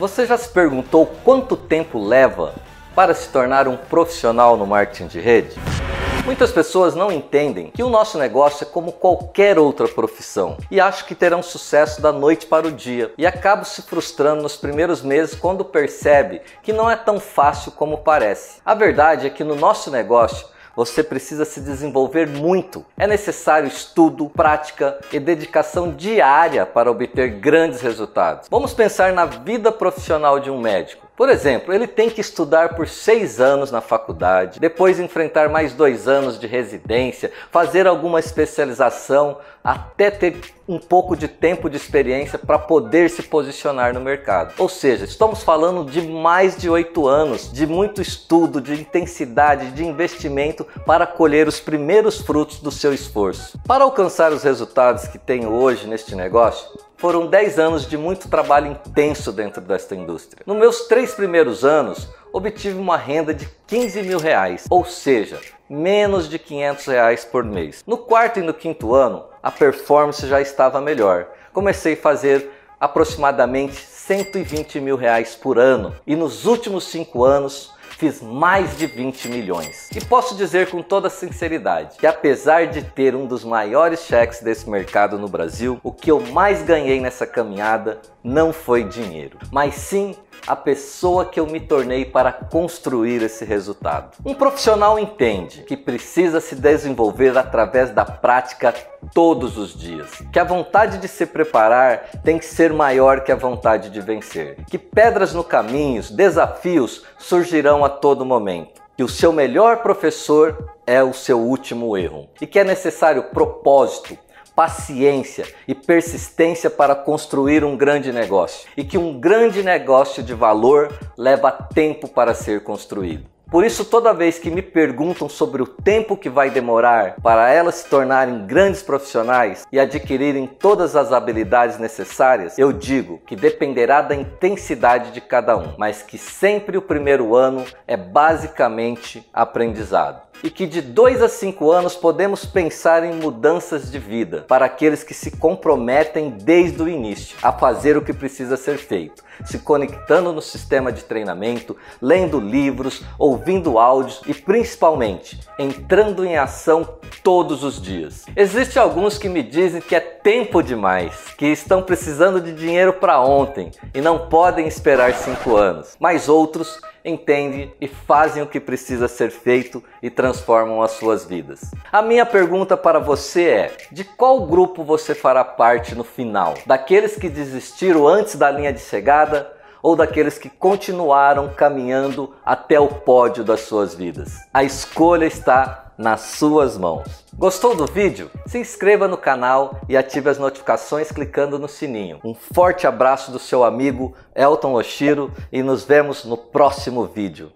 Você já se perguntou quanto tempo leva para se tornar um profissional no marketing de rede? Muitas pessoas não entendem que o nosso negócio é como qualquer outra profissão e acham que terão sucesso da noite para o dia e acabam se frustrando nos primeiros meses quando percebe que não é tão fácil como parece. A verdade é que no nosso negócio você precisa se desenvolver muito. É necessário estudo, prática e dedicação diária para obter grandes resultados. Vamos pensar na vida profissional de um médico. Por exemplo, ele tem que estudar por seis anos na faculdade, depois enfrentar mais dois anos de residência, fazer alguma especialização, até ter um pouco de tempo de experiência para poder se posicionar no mercado. Ou seja, estamos falando de mais de oito anos de muito estudo, de intensidade, de investimento para colher os primeiros frutos do seu esforço. Para alcançar os resultados que tenho hoje neste negócio, foram 10 anos de muito trabalho intenso dentro desta indústria. Nos meus três primeiros anos, obtive uma renda de 15 mil reais, ou seja, menos de 500 reais por mês. No quarto e no quinto ano, a performance já estava melhor. Comecei a fazer aproximadamente 120 mil reais por ano e nos últimos cinco anos fiz mais de 20 milhões. E posso dizer com toda sinceridade que apesar de ter um dos maiores cheques desse mercado no Brasil, o que eu mais ganhei nessa caminhada não foi dinheiro, mas sim a pessoa que eu me tornei para construir esse resultado. Um profissional entende que precisa se desenvolver através da prática todos os dias, que a vontade de se preparar tem que ser maior que a vontade de vencer, que pedras no caminho, desafios surgirão a todo momento, que o seu melhor professor é o seu último erro e que é necessário propósito, paciência e persistência para construir um grande negócio e que um grande negócio de valor leva tempo para ser construído. Por isso, toda vez que me perguntam sobre o tempo que vai demorar para elas se tornarem grandes profissionais e adquirirem todas as habilidades necessárias, eu digo que dependerá da intensidade de cada um, mas que sempre o primeiro ano é basicamente aprendizado e que de 2 a 5 anos podemos pensar em mudanças de vida para aqueles que se comprometem desde o início a fazer o que precisa ser feito, se conectando no sistema de treinamento, lendo livros, ouvindo áudios e principalmente entrando em ação todos os dias. Existem alguns que me dizem que é tempo demais, que estão precisando de dinheiro para ontem e não podem esperar 5 anos, mas outros entendem e fazem o que precisa ser feito e transformam as suas vidas. A minha pergunta para você é: de qual grupo você fará parte no final? Daqueles que desistiram antes da linha de chegada? Ou daqueles que continuaram caminhando até o pódio das suas vidas? A escolha está nas suas mãos. Gostou do vídeo? Se inscreva no canal e ative as notificações clicando no sininho. Um forte abraço do seu amigo Elton Oshiro e nos vemos no próximo vídeo.